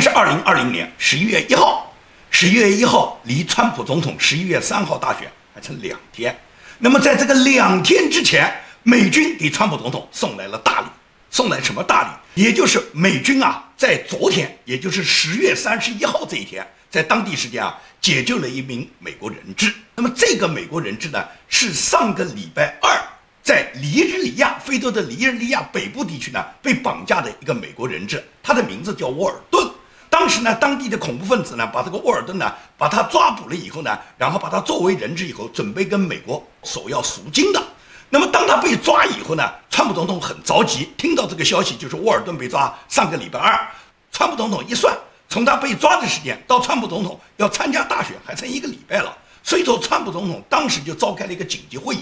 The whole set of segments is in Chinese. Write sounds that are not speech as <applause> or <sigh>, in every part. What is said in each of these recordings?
是二零二零年十一月一号，十一月一号离川普总统十一月三号大选还剩两天。那么在这个两天之前，美军给川普总统送来了大礼，送来什么大礼？也就是美军啊，在昨天，也就是十月三十一号这一天，在当地时间啊，解救了一名美国人质。那么这个美国人质呢，是上个礼拜二。在尼日利亚，非洲的尼日利亚北部地区呢，被绑架的一个美国人质，他的名字叫沃尔顿。当时呢，当地的恐怖分子呢，把这个沃尔顿呢，把他抓捕了以后呢，然后把他作为人质以后，准备跟美国索要赎金的。那么当他被抓以后呢，川普总统很着急，听到这个消息就是沃尔顿被抓。上个礼拜二，川普总统一算，从他被抓的时间到川普总统要参加大选还剩一个礼拜了，所以说川普总统当时就召开了一个紧急会议。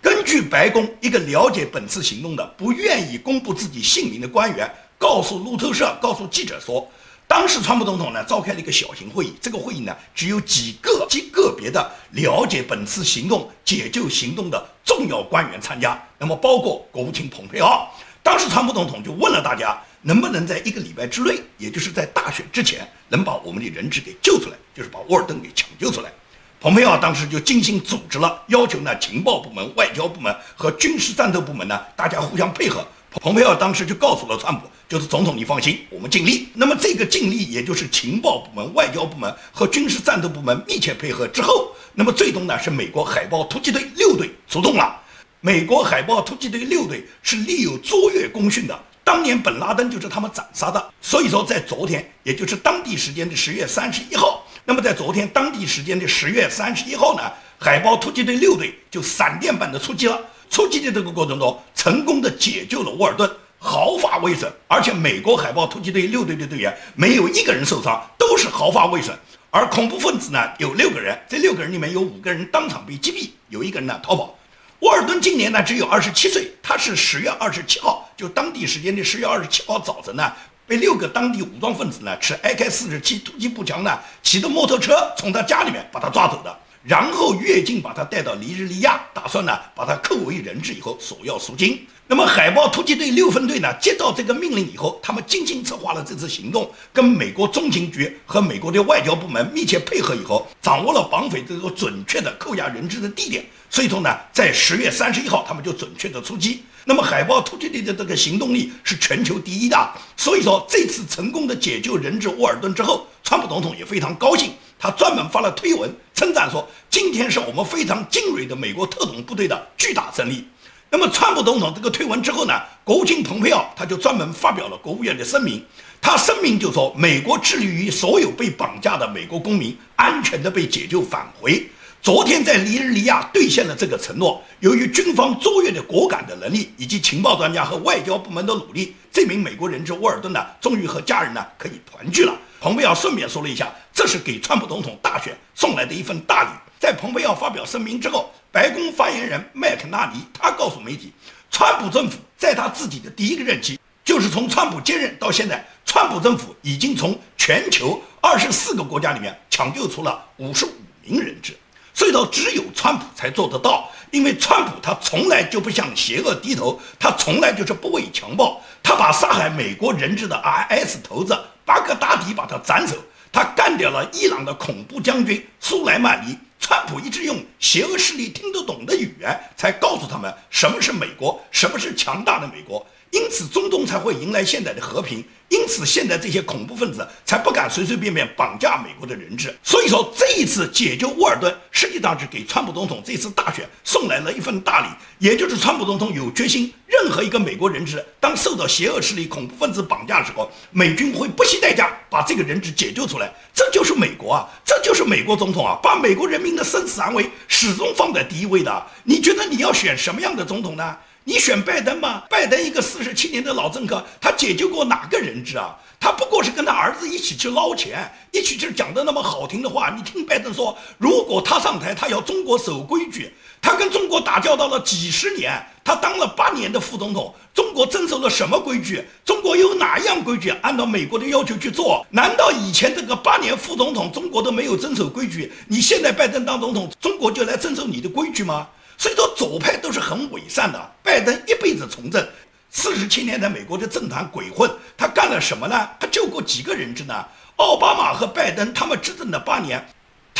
根据白宫一个了解本次行动的、不愿意公布自己姓名的官员告诉路透社、告诉记者说，当时川普总统呢召开了一个小型会议，这个会议呢只有几个极个别的了解本次行动解救行动的重要官员参加，那么包括国务卿蓬佩奥。当时川普总统就问了大家，能不能在一个礼拜之内，也就是在大选之前，能把我们的人质给救出来，就是把沃尔顿给抢救出来。蓬佩奥当时就精心组织了，要求呢情报部门、外交部门和军事战斗部门呢，大家互相配合。蓬佩奥当时就告诉了川普，就是总统你放心，我们尽力。那么这个尽力，也就是情报部门、外交部门和军事战斗部门密切配合之后，那么最终呢是美国海豹突击队六队出动了。美国海豹突击队六队是立有卓越功勋的，当年本拉登就是他们斩杀的。所以说在昨天，也就是当地时间的十月三十一号。那么在昨天当地时间的十月三十一号呢，海豹突击队六队就闪电般的出击了。出击的这个过程中，成功的解救了沃尔顿，毫发未损。而且美国海豹突击队六队的队员没有一个人受伤，都是毫发未损。而恐怖分子呢有六个人，这六个人里面有五个人当场被击毙，有一个人呢逃跑。沃尔顿今年呢只有二十七岁，他是十月二十七号，就当地时间的十月二十七号早晨呢。被六个当地武装分子呢持 AK-47 突击步枪呢骑着摩托车从他家里面把他抓走的，然后越境把他带到尼日利亚，打算呢把他扣为人质以后索要赎金。那么海豹突击队六分队呢接到这个命令以后，他们精心策划了这次行动，跟美国中情局和美国的外交部门密切配合以后，掌握了绑匪这个准确的扣押人质的地点。所以说呢，在十月三十一号，他们就准确的出击。那么海豹突击队的这个行动力是全球第一的，所以说这次成功的解救人质沃尔顿之后，川普总统也非常高兴，他专门发了推文称赞说：“今天是我们非常精锐的美国特种部队的巨大胜利。”那么川普总统这个推文之后呢，国务卿蓬佩奥他就专门发表了国务院的声明，他声明就说：“美国致力于所有被绑架的美国公民安全的被解救返回。”昨天在尼日利亚兑现了这个承诺。由于军方卓越的果敢的能力，以及情报专家和外交部门的努力，这名美国人质沃尔顿呢，终于和家人呢可以团聚了。蓬佩奥顺便说了一下，这是给川普总统大选送来的一份大礼。在蓬佩奥发表声明之后，白宫发言人麦肯纳尼他告诉媒体，川普政府在他自己的第一个任期，就是从川普接任到现在，川普政府已经从全球二十四个国家里面抢救出了五十五名人质。所以说，只有川普才做得到，因为川普他从来就不向邪恶低头，他从来就是不畏强暴，他把杀害美国人质的 IS 头子巴格达迪把他斩首，他干掉了伊朗的恐怖将军苏莱曼尼。川普一直用邪恶势力听得懂的语言，才告诉他们什么是美国，什么是强大的美国。因此，中东才会迎来现在的和平。因此，现在这些恐怖分子才不敢随随便便绑架美国的人质。所以说，这一次解救沃尔顿，实际上是给川普总统这次大选送来了一份大礼。也就是川普总统有决心，任何一个美国人质当受到邪恶势力恐怖分子绑架的时候，美军会不惜代价把这个人质解救出来。这就是美国啊，这就是美国总统啊，把美国人民的生死安危始终放在第一位的。你觉得你要选什么样的总统呢？你选拜登吗？拜登一个四十七年的老政客，他解救过哪个人质啊？他不过是跟他儿子一起去捞钱，一起去讲的那么好听的话。你听拜登说，如果他上台，他要中国守规矩。他跟中国打交道了几十年，他当了八年的副总统，中国遵守了什么规矩？中国有哪样规矩按照美国的要求去做？难道以前这个八年副总统中国都没有遵守规矩？你现在拜登当总统，中国就来遵守你的规矩吗？所以说，左派都是很伪善的。拜登一辈子从政，四十七年在美国的政坛鬼混，他干了什么呢？他救过几个人质呢？奥巴马和拜登他们执政的八年。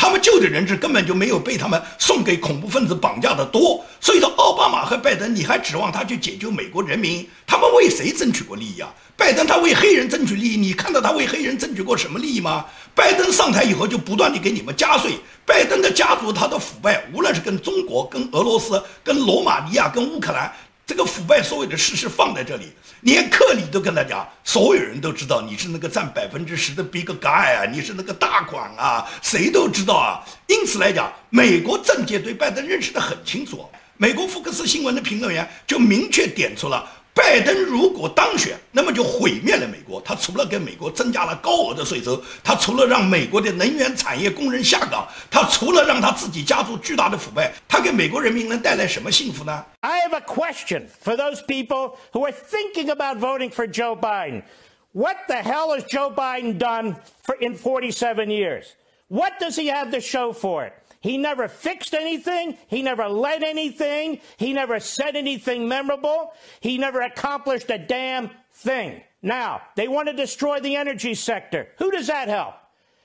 他们救的人质根本就没有被他们送给恐怖分子绑架的多，所以说奥巴马和拜登，你还指望他去解救美国人民？他们为谁争取过利益啊？拜登他为黑人争取利益，你看到他为黑人争取过什么利益吗？拜登上台以后就不断的给你们加税，拜登的家族他的腐败，无论是跟中国、跟俄罗斯、跟罗马尼亚、跟乌克兰。这个腐败所有的事实放在这里，连克里都跟他讲，所有人都知道你是那个占百分之十的 big guy 啊，你是那个大款啊，谁都知道啊。因此来讲，美国政界对拜登认识的很清楚。美国福克斯新闻的评论员就明确点出了。拜登如果当选，那么就毁灭了美国。他除了给美国增加了高额的税收，他除了让美国的能源产业工人下岗，他除了让他自己家族巨大的腐败，他给美国人民能带来什么幸福呢？I have a question for those people who are thinking about voting for Joe Biden. What the hell has Joe Biden done for in 47 years? What does he have to show for it? He never fixed anything. He never led anything. He never said anything memorable. He never accomplished a damn thing. Now, they want to destroy the energy sector. Who does that help?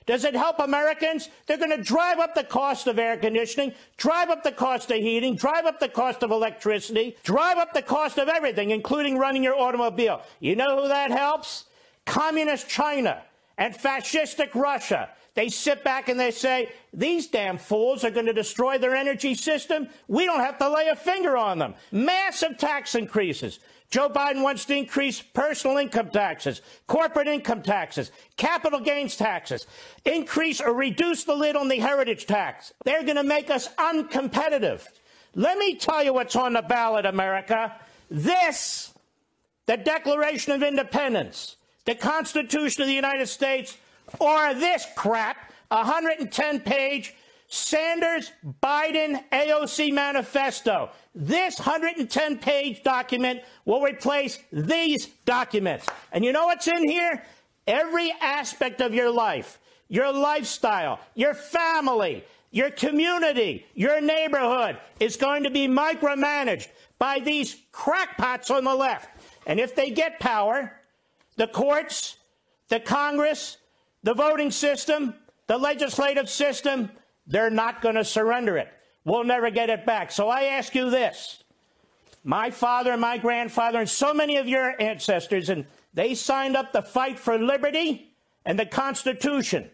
Does it help Americans? They're going to drive up the cost of air conditioning, drive up the cost of heating, drive up the cost of electricity, drive up the cost of everything, including running your automobile. You know who that helps? Communist China and fascistic Russia. They sit back and they say, these damn fools are going to destroy their energy system. We don't have to lay a finger on them. Massive tax increases. Joe Biden wants to increase personal income taxes, corporate income taxes, capital gains taxes, increase or reduce the lid on the heritage tax. They're going to make us uncompetitive. Let me tell you what's on the ballot, America. This, the Declaration of Independence, the Constitution of the United States, or this crap, 110 page Sanders Biden AOC manifesto. This 110 page document will replace these documents. And you know what's in here? Every aspect of your life, your lifestyle, your family, your community, your neighborhood is going to be micromanaged by these crackpots on the left. And if they get power, the courts, the Congress, the voting system, the legislative system, they're not going to surrender it. We'll never get it back. So I ask you this. My father and my grandfather and so many of your ancestors, and they signed up to fight for liberty and the Constitution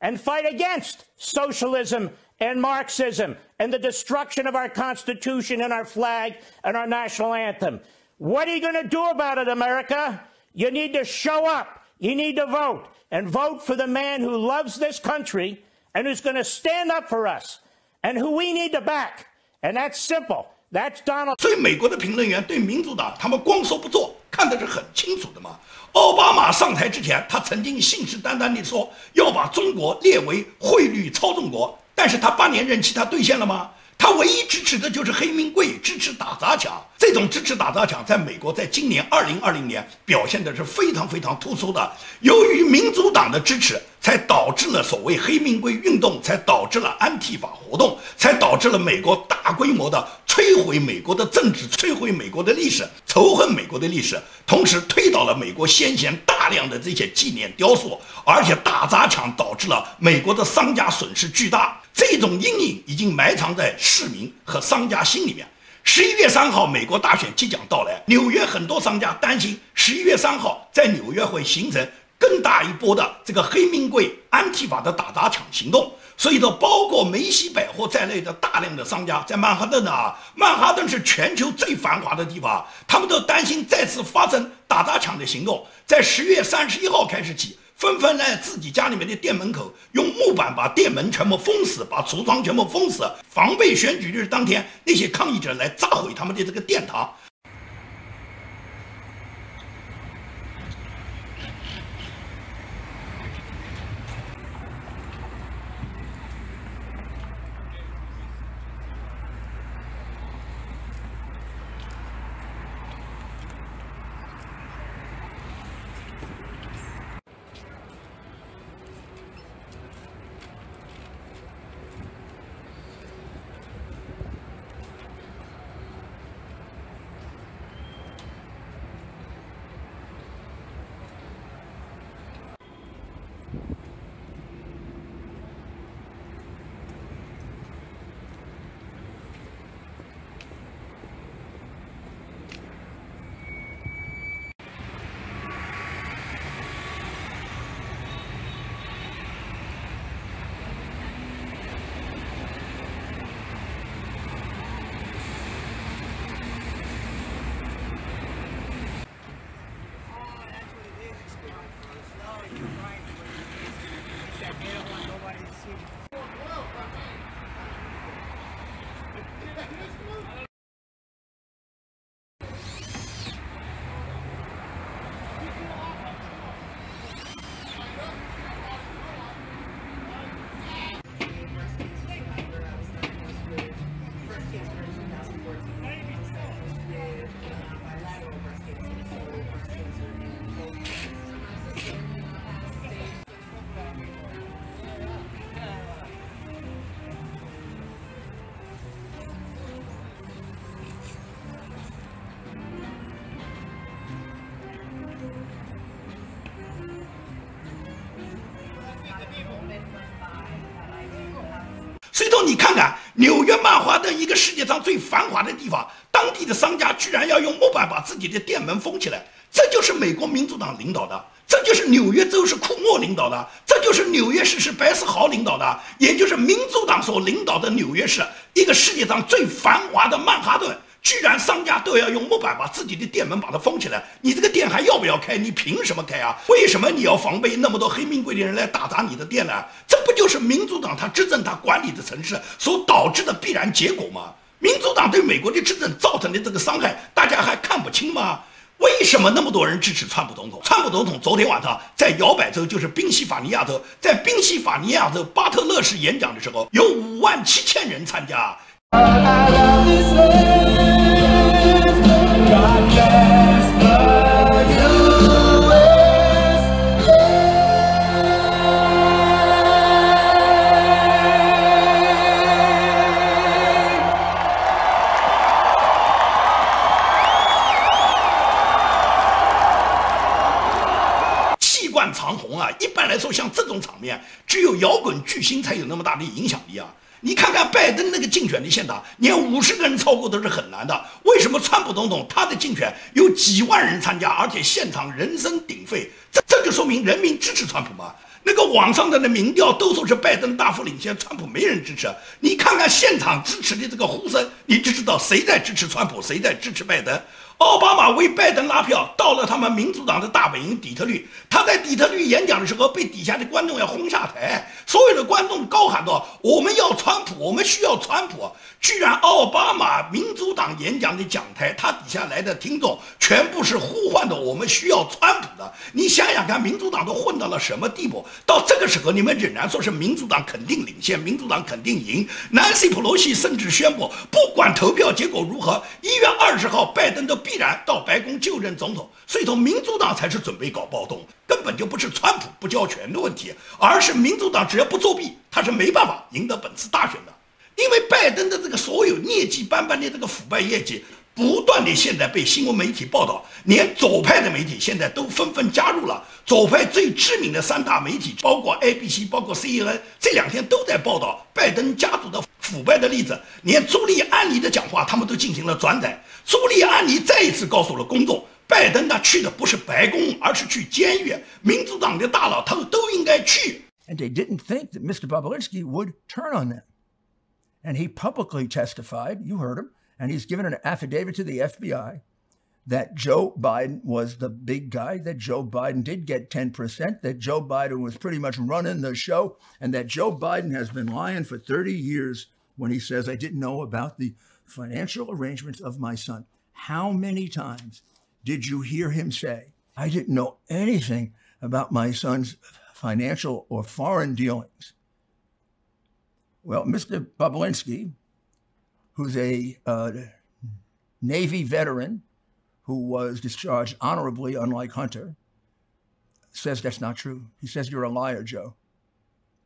and fight against socialism and Marxism and the destruction of our Constitution and our flag and our national anthem. What are you going to do about it, America? You need to show up. You need to vote and vote for the man who loves this country and who's going to stand up for us and who we need to back. And that's simple. That's Donald. 所以美国的评论员对民主党，他们光说不做，看的是很清楚的嘛。奥巴马上台之前，他曾经信誓旦旦地说要把中国列为汇率操纵国，但是他八年任期他兑现了吗？他唯一支持的就是黑名贵，支持打砸抢。这种支持打砸抢，在美国在今年二零二零年表现的是非常非常突出的。由于民主党的支持，才导致了所谓黑名贵运动，才导致了安提法活动，才导致了美国大规模的摧毁美国的政治，摧毁美国的历史，仇恨美国的历史，同时推倒了美国先前大量的这些纪念雕塑，而且打砸抢导致了美国的商家损失巨大。这种阴影已经埋藏在市民和商家心里面。十一月三号，美国大选即将到来，纽约很多商家担心十一月三号在纽约会形成更大一波的这个黑名贵安提法的打砸抢行动。所以说，包括梅西百货在内的大量的商家在曼哈顿的啊，曼哈顿是全球最繁华的地方，他们都担心再次发生打砸抢的行动。在十月三十一号开始起。纷纷在自己家里面的店门口用木板把店门全部封死，把橱窗全部封死，防备选举日当天那些抗议者来炸毁他们的这个殿堂。你看看纽约曼哈顿一个世界上最繁华的地方，当地的商家居然要用木板把自己的店门封起来，这就是美国民主党领导的。这就是纽约州是库莫领导的，这就是纽约市是白思豪领导的，也就是民主党所领导的纽约市，一个世界上最繁华的曼哈顿，居然商家都要用木板把自己的店门把它封起来，你这个店还要不要开？你凭什么开啊？为什么你要防备那么多黑名贵的人来打砸你的店呢？这不就是民主党他执政他管理的城市所导致的必然结果吗？民主党对美国的执政造成的这个伤害，大家还看不清吗？为什么那么多人支持川普总统？川普总统昨天晚上在摇摆州，就是宾夕法尼亚州，在宾夕法尼亚州巴特勒市演讲的时候，有五万七千人参加。说像这种场面，只有摇滚巨星才有那么大的影响力啊！你看看拜登那个竞选的现场，连五十个人超过都是很难的。为什么川普总统他的竞选有几万人参加，而且现场人声鼎沸？这这就说明人民支持川普吗？那个网上的那民调都说是拜登大幅领先，川普没人支持。你看看现场支持的这个呼声，你就知道谁在支持川普，谁在支持拜登。奥巴马为拜登拉票，到了他们民主党的大本营底特律。他在底特律演讲的时候，被底下的观众要轰下台。所有的观众高喊道：“我们要川普，我们需要川普。”居然奥巴马民主党演讲的讲台，他底下来的听众全部是呼唤的：“我们需要川普的。”你想想看，民主党都混到了什么地步？到这个时候，你们仍然说是民主党肯定领先，民主党肯定赢。Nancy Pelosi 甚至宣布，不管投票结果如何，一月二十号拜登都必然到白宫就任总统。所以说，民主党才是准备搞暴动，根本就不是川普不交权的问题，而是民主党只要不作弊，他是没办法赢得本次大选的。因为拜登的这个所有劣迹斑斑的这个腐败业绩，不断的现在被新闻媒体报道，连左派的媒体现在都纷纷加入了。左派最知名的三大媒体，包括 ABC，包括 CNN，这两天都在报道拜登家族的腐败的例子。连朱利安尼的讲话，他们都进行了转载。朱利安尼再一次告诉了公众，拜登他去的不是白宫，而是去监狱。民主党的大佬他们都应该去。And they didn't think that Mr. Bobulinski would turn on them. And he publicly testified, you heard him, and he's given an affidavit to the FBI that Joe Biden was the big guy, that Joe Biden did get 10%, that Joe Biden was pretty much running the show, and that Joe Biden has been lying for 30 years when he says, I didn't know about the financial arrangements of my son. How many times did you hear him say, I didn't know anything about my son's financial or foreign dealings? Well, Mr. Bobulinski, who's a uh, Navy veteran who was discharged honorably, unlike Hunter, says that's not true. He says you're a liar, Joe.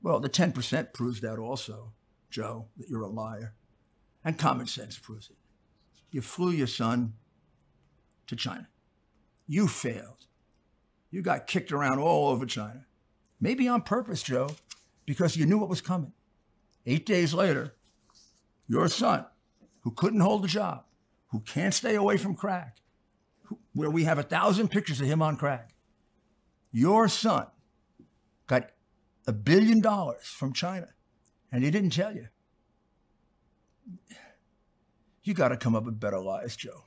Well, the 10% proves that also, Joe, that you're a liar. And common sense proves it. You flew your son to China. You failed. You got kicked around all over China. Maybe on purpose, Joe, because you knew what was coming. Eight days later, your son, who couldn't hold a job, who can't stay away from crack, who, where we have a thousand pictures of him on crack, your son got a billion dollars from China, and he didn't tell you. You got to come up with better lies, Joe.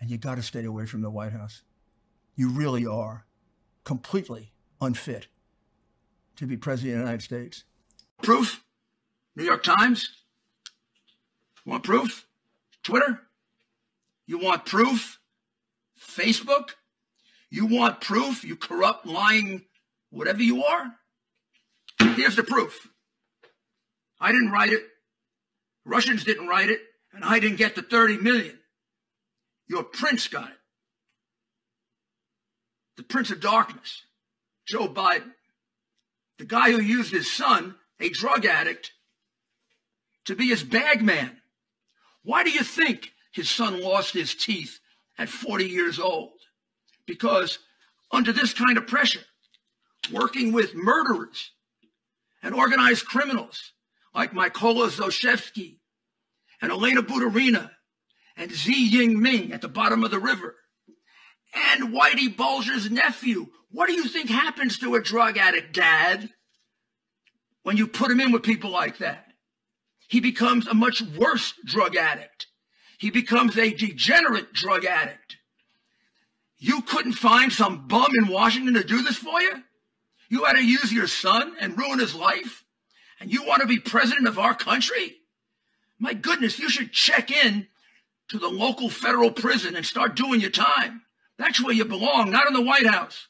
And you got to stay away from the White House. You really are completely unfit to be president of the United States. Proof? New York Times? Want proof? Twitter? You want proof? Facebook? You want proof, you corrupt, lying, whatever you are? Here's the proof. I didn't write it. Russians didn't write it, and I didn't get the 30 million. Your prince got it. The prince of darkness, Joe Biden. The guy who used his son, a drug addict, to be his bagman. Why do you think his son lost his teeth at 40 years old? Because under this kind of pressure, working with murderers and organized criminals like Mykola Zoshevsky and Elena Budarina and Xi Yingming at the bottom of the river and Whitey Bulger's nephew. What do you think happens to a drug addict, Dad, when you put him in with people like that? He becomes a much worse drug addict. He becomes a degenerate drug addict. You couldn't find some bum in Washington to do this for you? You had to use your son and ruin his life? And you want to be president of our country? My goodness, you should check in to the local federal prison and start doing your time. That's where you belong, not in the White House.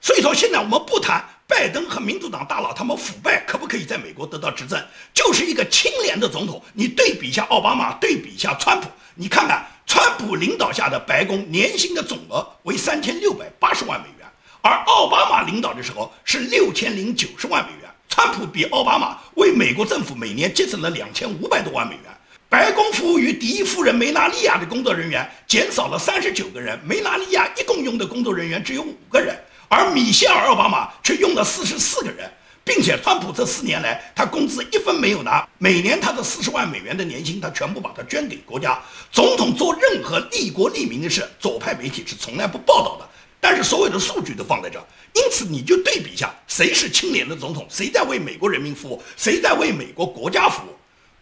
所以说，现在我们不谈拜登和民主党大佬他们腐败可不可以在美国得到执政，就是一个清廉的总统。你对比一下奥巴马，对比一下川普，你看看川普领导下的白宫年薪的总额为三千六百八十万美元，而奥巴马领导的时候是六千零九十万美元。川普比奥巴马为美国政府每年节省了两千五百多万美元。白宫服务于第一夫人梅拉利亚的工作人员减少了三十九个人，梅拉利亚一共用的工作人员只有五个人。而米歇尔·奥巴马却用了四十四个人，并且川普这四年来他工资一分没有拿，每年他的四十万美元的年薪他全部把它捐给国家。总统做任何利国利民的事，左派媒体是从来不报道的，但是所有的数据都放在这儿，因此你就对比一下，谁是清廉的总统，谁在为美国人民服务，谁在为美国国家服务。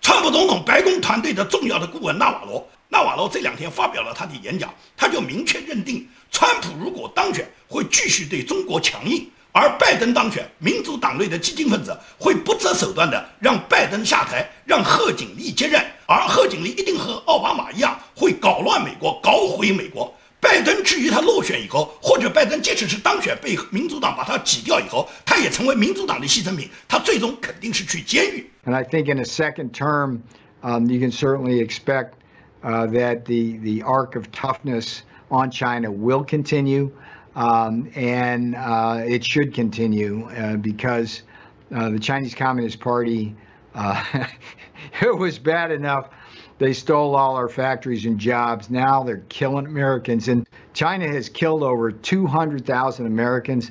川普总统白宫团队的重要的顾问纳瓦罗，纳瓦罗这两天发表了他的演讲，他就明确认定。川普如果当选，会继续对中国强硬；而拜登当选，民主党内的激进分子会不择手段的让拜登下台，让贺锦丽接任。而贺锦丽一定和奥巴马一样，会搞乱美国，搞毁美国。拜登至于他落选以后，或者拜登即使是当选被民主党把他挤掉以后，他也成为民主党的牺牲品，他最终肯定是去监狱。And I think in a second term, um, you can certainly expect uh, that the the arc of toughness. on China will continue, um, and uh, it should continue uh, because uh, the Chinese Communist Party, uh, <laughs> it was bad enough. they stole all our factories and jobs. Now they're killing Americans. And China has killed over 200,000 Americans.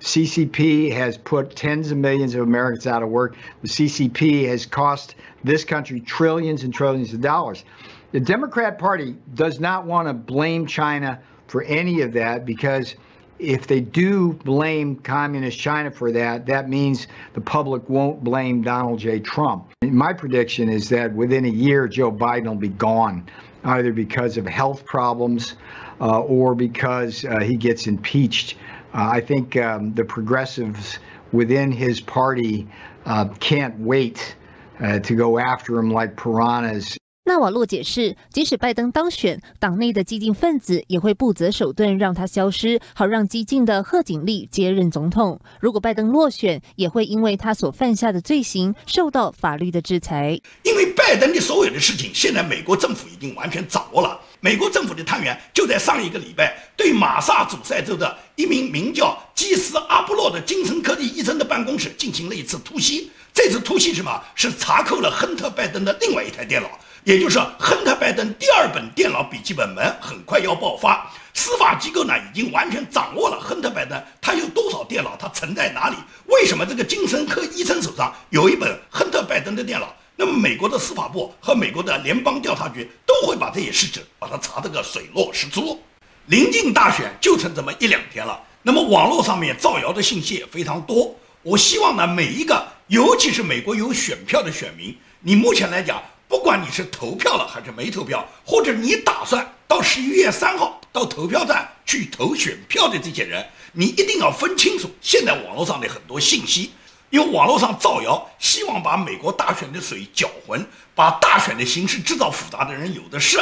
CCP has put tens of millions of Americans out of work. The CCP has cost this country trillions and trillions of dollars. The Democrat Party does not want to blame China for any of that because if they do blame communist China for that, that means the public won't blame Donald J. Trump. My prediction is that within a year, Joe Biden will be gone, either because of health problems uh, or because uh, he gets impeached. Uh, I think um, the progressives within his party uh, can't wait uh, to go after him like piranhas 纳瓦洛解释，即使拜登当选，党内的激进分子也会不择手段让他消失，好让激进的贺锦丽接任总统。如果拜登落选，也会因为他所犯下的罪行受到法律的制裁。因为拜登的所有的事情，现在美国政府已经完全掌握了。美国政府的探员就在上一个礼拜，对马萨诸塞州的一名名叫基斯阿布洛的精神科技医生的办公室进行了一次突袭。这次突袭什么？是查扣了亨特·拜登的另外一台电脑。也就是，亨特·拜登第二本电脑笔记本门很快要爆发。司法机构呢，已经完全掌握了亨特·拜登他有多少电脑，他存在哪里？为什么这个精神科医生手上有一本亨特·拜登的电脑？那么，美国的司法部和美国的联邦调查局都会把这些事情把它查得个水落石出。临近大选就剩这么一两天了，那么网络上面造谣的信息也非常多。我希望呢，每一个，尤其是美国有选票的选民，你目前来讲。不管你是投票了还是没投票，或者你打算到十一月三号到投票站去投选票的这些人，你一定要分清楚现在网络上的很多信息，因为网络上造谣，希望把美国大选的水搅浑，把大选的形势制造复杂的人有的是。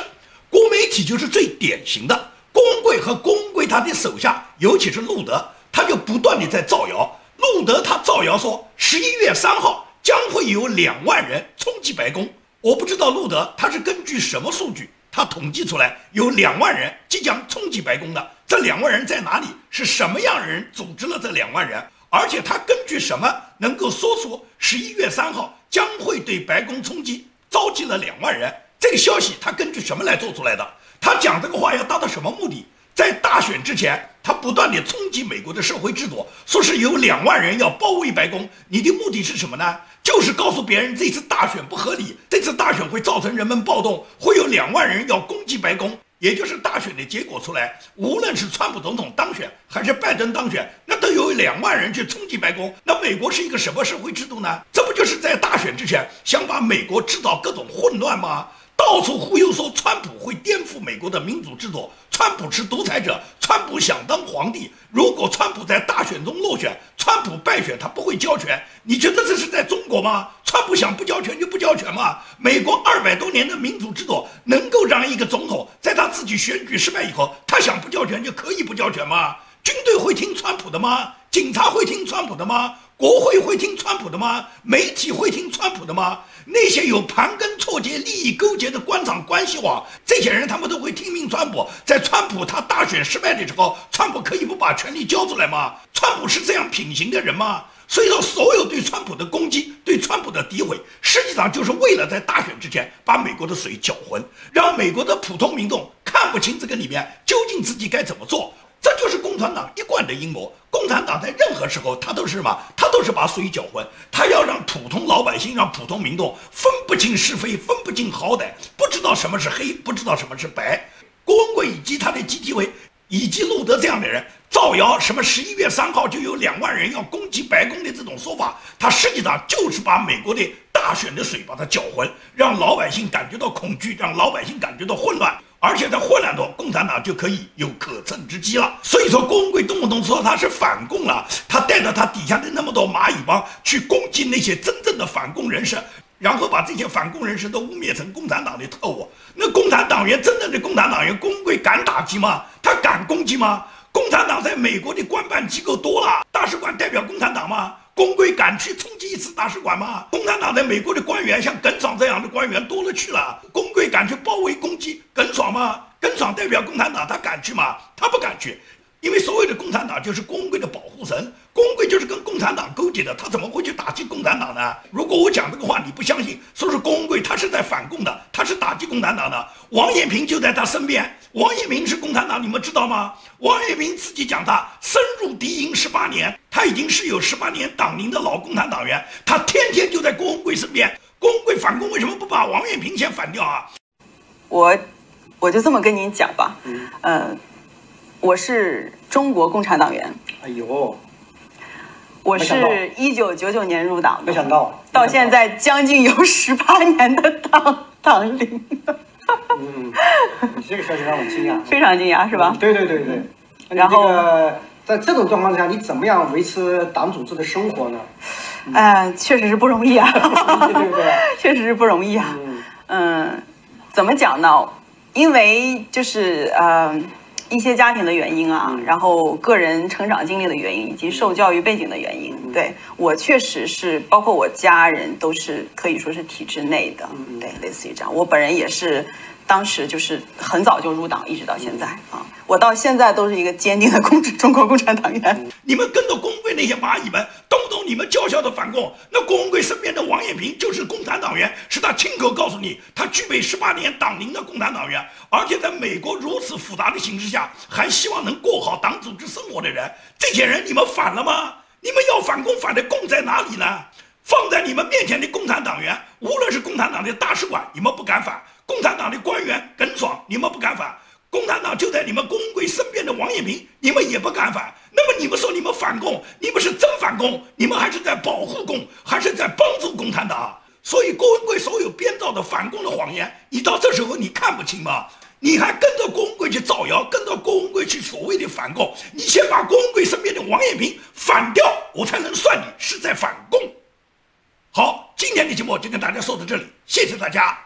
国媒体就是最典型的，公贵和公贵他的手下，尤其是路德，他就不断的在造谣。路德他造谣说，十一月三号将会有两万人冲击白宫。我不知道路德他是根据什么数据，他统计出来有两万人即将冲击白宫的。这两万人在哪里？是什么样的人组织了这两万人？而且他根据什么能够说出十一月三号将会对白宫冲击，召集了两万人？这个消息他根据什么来做出来的？他讲这个话要达到什么目的？在大选之前，他不断地冲击美国的社会制度，说是有两万人要包围白宫。你的目的是什么呢？就是告诉别人这次大选不合理，这次大选会造成人们暴动，会有两万人要攻击白宫。也就是大选的结果出来，无论是川普总统当选还是拜登当选，那都有两万人去冲击白宫。那美国是一个什么社会制度呢？这不就是在大选之前想把美国制造各种混乱吗？到处忽悠说川普会颠覆美国的民主制度，川普是独裁者，川普想当皇帝。如果川普在大选中落选，川普败选，他不会交权。你觉得这是在中国吗？川普想不交权就不交权吗？美国二百多年的民主制度能够让一个总统在他自己选举失败以后，他想不交权就可以不交权吗？军队会听川普的吗？警察会听川普的吗？国会会听川普的吗？媒体会听川普的吗？那些有盘根错节、利益勾结的官场关系网，这些人他们都会听命川普。在川普他大选失败的时候，川普可以不把权力交出来吗？川普是这样品行的人吗？所以说，所有对川普的攻击、对川普的诋毁，实际上就是为了在大选之前把美国的水搅浑，让美国的普通民众看不清这个里面究竟自己该怎么做。这就是共产党一贯的阴谋。共产党在任何时候，他都是什么？就是把水搅浑，他要让普通老百姓、让普通民众分不清是非，分不清好歹，不知道什么是黑，不知道什么是白。郭文贵以及他的 G T V，以及路德这样的人造谣什么十一月三号就有两万人要攻击白宫的这种说法，他实际上就是把美国的大选的水把它搅浑，让老百姓感觉到恐惧，让老百姓感觉到混乱。而且在混乱中，共产党就可以有可乘之机了。所以说，郭文贵动不动说他是反共了，他带着他底下的那么多蚂蚁帮去攻击那些真正的反共人士，然后把这些反共人士都污蔑成共产党的特务。那共产党员真正的共产党员，郭文贵敢打击吗？他敢攻击吗？共产党在美国的官办机构多了，大使馆代表共产党吗？公贵敢去冲击一次大使馆吗？共产党在美国的官员像耿爽这样的官员多了去了，公敢去包围攻击耿爽吗？耿爽代表共产党，他敢去吗？他不敢去。因为所谓的共产党就是公贵的保护神，公贵就是跟共产党勾结的，他怎么会去打击共产党呢？如果我讲这个话你不相信，说是公贵他是在反共的，他是打击共产党的。王艳平就在他身边，王艳平是共产党，你们知道吗？王艳平自己讲他深入敌营十八年，他已经是有十八年党龄的老共产党员，他天天就在郭文贵身边。郭文贵反共为什么不把王艳平先反掉啊？我我就这么跟您讲吧，嗯。我是中国共产党员。哎呦，我是一九九九年入党的，没想到到现在将近有十八年的党党龄。嗯，你这个消息让我惊讶，<laughs> 非常惊讶是吧？对对对对。然后在这种状况下，你怎么样维持党组织的生活呢？嗯，确实是不容易啊，对不对？<laughs> 确实是不容易啊。嗯，怎么讲呢？因为就是呃。一些家庭的原因啊，然后个人成长经历的原因，以及受教育背景的原因，对我确实是，包括我家人都是可以说是体制内的，对，类似于这样。我本人也是。当时就是很早就入党，一直到现在啊，我到现在都是一个坚定的共 <laughs> 中国共产党员。你们跟着公贵那些蚂蚁们，动不动你们叫嚣的反共，那郭文贵身边的王艳平就是共产党员，是他亲口告诉你，他具备十八年党龄的共产党员，而且在美国如此复杂的形势下，还希望能过好党组织生活的人，这些人你们反了吗？你们要反共反的共在哪里呢？放在你们面前的共产党员，无论是共产党的大使馆，你们不敢反。共产党的官员耿爽，你们不敢反；共产党就在你们公贵身边的王艳平，你们也不敢反。那么你们说你们反共，你们是真反共，你们还是在保护共，还是在帮助共产党？所以郭文贵所有编造的反共的谎言，你到这时候你看不清吗？你还跟着郭文贵去造谣，跟着郭文贵去所谓的反共，你先把郭文贵身边的王艳平反掉，我才能算你是在反共。好，今天的节目就跟大家说到这里，谢谢大家。